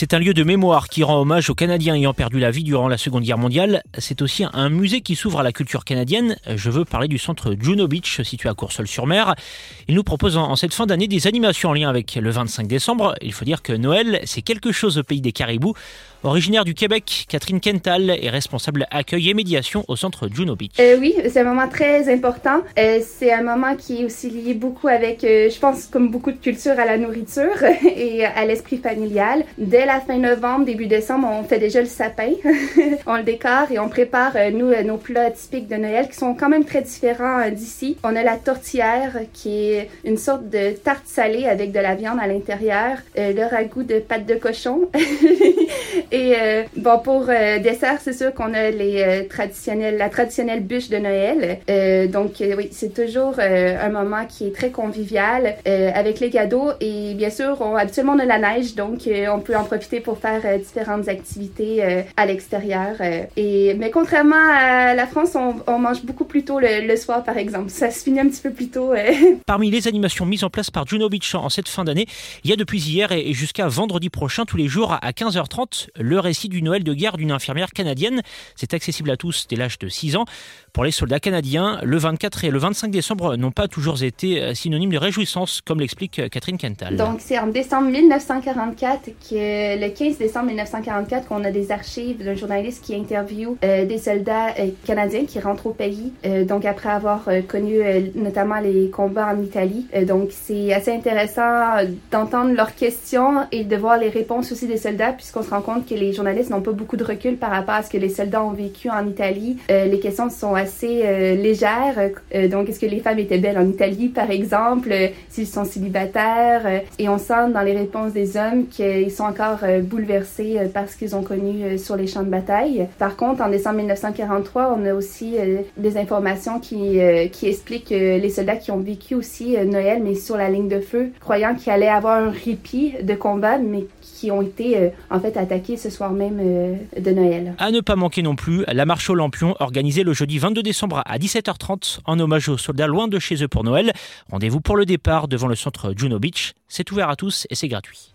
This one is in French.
C'est un lieu de mémoire qui rend hommage aux Canadiens ayant perdu la vie durant la Seconde Guerre mondiale. C'est aussi un musée qui s'ouvre à la culture canadienne. Je veux parler du centre Juno Beach, situé à Coursol-sur-Mer. Il nous propose en cette fin d'année des animations en lien avec le 25 décembre. Il faut dire que Noël, c'est quelque chose au pays des caribous. Originaire du Québec, Catherine Kental est responsable accueil et médiation au centre Juno Beach. Euh, oui, c'est un moment très important. Euh, c'est un moment qui est aussi lié beaucoup avec, euh, je pense, comme beaucoup de cultures, à la nourriture et à l'esprit familial. La fin novembre, début décembre, on fait déjà le sapin. on le décore et on prépare, euh, nous, euh, nos plats typiques de Noël qui sont quand même très différents euh, d'ici. On a la tortillère qui est une sorte de tarte salée avec de la viande à l'intérieur, le ragoût de pâte de cochon. Et bon, pour dessert, c'est sûr qu'on a les traditionnels, la traditionnelle bûche de Noël. donc oui, c'est toujours un moment qui est très convivial avec les cadeaux et bien sûr, on, habituellement on a la neige, donc on peut en profiter pour faire différentes activités à l'extérieur. et mais contrairement à la France, on, on mange beaucoup plus tôt le, le, soir, par exemple. Ça se finit un petit peu plus tôt. Parmi les animations mises en place par Juno Beach en cette fin d'année, il y a depuis hier et jusqu'à vendredi prochain tous les jours à 15h30 le récit du Noël de guerre d'une infirmière canadienne. C'est accessible à tous dès l'âge de 6 ans. Pour les soldats canadiens, le 24 et le 25 décembre n'ont pas toujours été euh, synonymes de réjouissance, comme l'explique euh, Catherine Kental. Donc c'est en décembre 1944, que, le 15 décembre 1944, qu'on a des archives d'un journaliste qui interviewe euh, des soldats canadiens qui rentrent au pays, donc après avoir connu notamment les combats en Italie. donc c'est assez intéressant d'entendre leurs questions et de voir les réponses aussi des soldats, puisqu'on se rend compte que les journalistes n'ont pas beaucoup de recul par rapport à ce que les soldats ont vécu en Italie. Euh, les questions sont assez euh, légères. Euh, donc, est-ce que les femmes étaient belles en Italie, par exemple, s'ils sont célibataires? et on sent dans les réponses des hommes qu'ils sont encore bouleversés par ce qu'ils ont connu sur les champs de bataille. Par contre, en décembre 1943, on a aussi des informations qui, expliquent les soldats qui ont vécu aussi Noël, mais sur la ligne de feu, croyant qu'il allait avoir un répit de combat, mais qui ont été en fait attaqués ce soir même euh, de Noël. À ne pas manquer non plus la marche aux lampions organisée le jeudi 22 décembre à 17h30 en hommage aux soldats loin de chez eux pour Noël. Rendez-vous pour le départ devant le centre Juno Beach. C'est ouvert à tous et c'est gratuit.